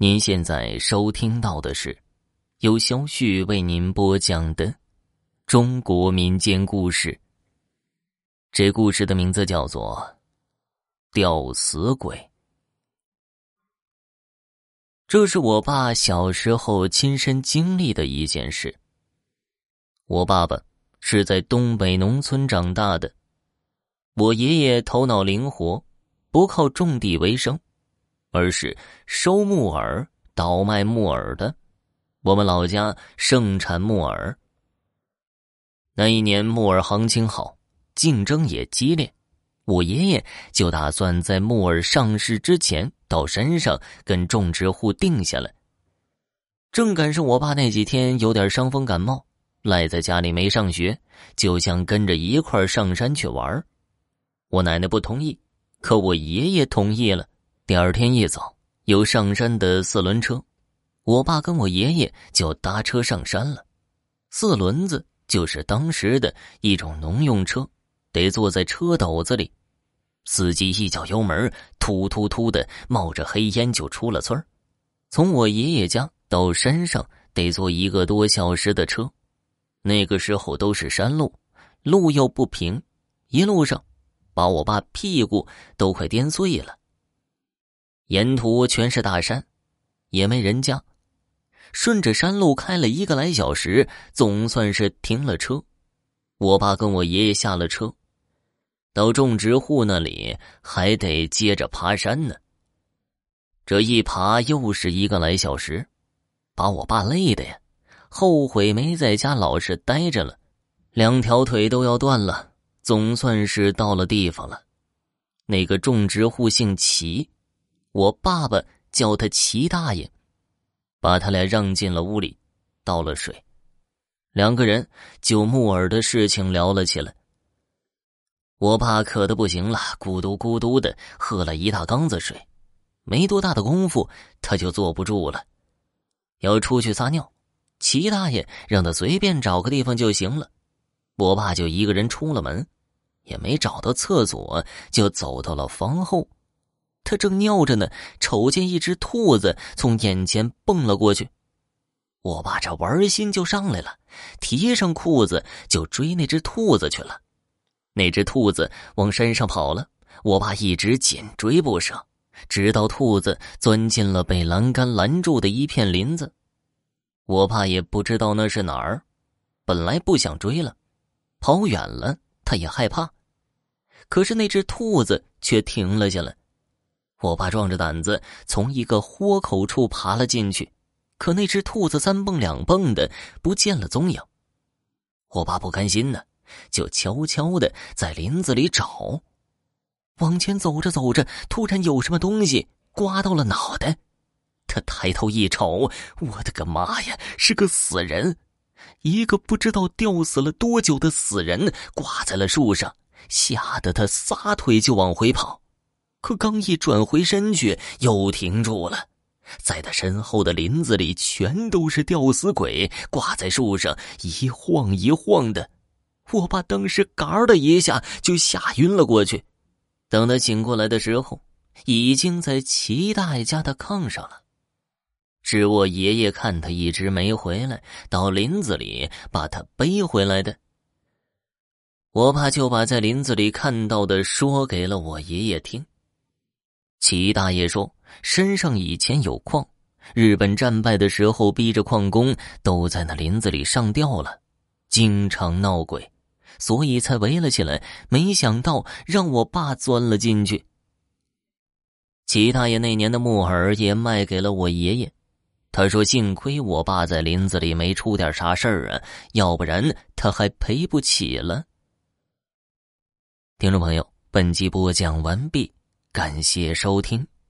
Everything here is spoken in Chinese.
您现在收听到的是由肖旭为您播讲的中国民间故事。这故事的名字叫做《吊死鬼》。这是我爸小时候亲身经历的一件事。我爸爸是在东北农村长大的，我爷爷头脑灵活，不靠种地为生。而是收木耳、倒卖木耳的。我们老家盛产木耳。那一年木耳行情好，竞争也激烈，我爷爷就打算在木耳上市之前到山上跟种植户定下来。正赶上我爸那几天有点伤风感冒，赖在家里没上学，就想跟着一块上山去玩。我奶奶不同意，可我爷爷同意了。第二天一早，有上山的四轮车，我爸跟我爷爷就搭车上山了。四轮子就是当时的一种农用车，得坐在车斗子里。司机一脚油门，突突突的冒着黑烟就出了村从我爷爷家到山上得坐一个多小时的车。那个时候都是山路，路又不平，一路上把我爸屁股都快颠碎了。沿途全是大山，也没人家。顺着山路开了一个来小时，总算是停了车。我爸跟我爷爷下了车，到种植户那里还得接着爬山呢。这一爬又是一个来小时，把我爸累的呀，后悔没在家老实待着了，两条腿都要断了。总算是到了地方了，那个种植户姓齐。我爸爸叫他齐大爷，把他俩让进了屋里，倒了水，两个人就木耳的事情聊了起来。我爸渴的不行了，咕嘟咕嘟的喝了一大缸子水，没多大的功夫他就坐不住了，要出去撒尿。齐大爷让他随便找个地方就行了，我爸就一个人出了门，也没找到厕所，就走到了房后。他正尿着呢，瞅见一只兔子从眼前蹦了过去，我爸这玩心就上来了，提上裤子就追那只兔子去了。那只兔子往山上跑了，我爸一直紧追不舍，直到兔子钻进了被栏杆拦住的一片林子。我爸也不知道那是哪儿，本来不想追了，跑远了他也害怕，可是那只兔子却停了下来。我爸壮着胆子从一个豁口处爬了进去，可那只兔子三蹦两蹦的不见了踪影。我爸不甘心呢，就悄悄的在林子里找。往前走着走着，突然有什么东西刮到了脑袋。他抬头一瞅，我的个妈呀，是个死人！一个不知道吊死了多久的死人挂在了树上，吓得他撒腿就往回跑。可刚一转回身去，又停住了。在他身后的林子里，全都是吊死鬼，挂在树上一晃一晃的。我爸当时嘎的一下就吓晕了过去。等他醒过来的时候，已经在齐大爷家的炕上了。是我爷爷看他一直没回来，到林子里把他背回来的。我爸就把在林子里看到的说给了我爷爷听。齐大爷说：“山上以前有矿，日本战败的时候，逼着矿工都在那林子里上吊了，经常闹鬼，所以才围了起来。没想到让我爸钻了进去。齐大爷那年的木耳也卖给了我爷爷，他说：幸亏我爸在林子里没出点啥事儿啊，要不然他还赔不起了。”听众朋友，本集播讲完毕。感谢收听。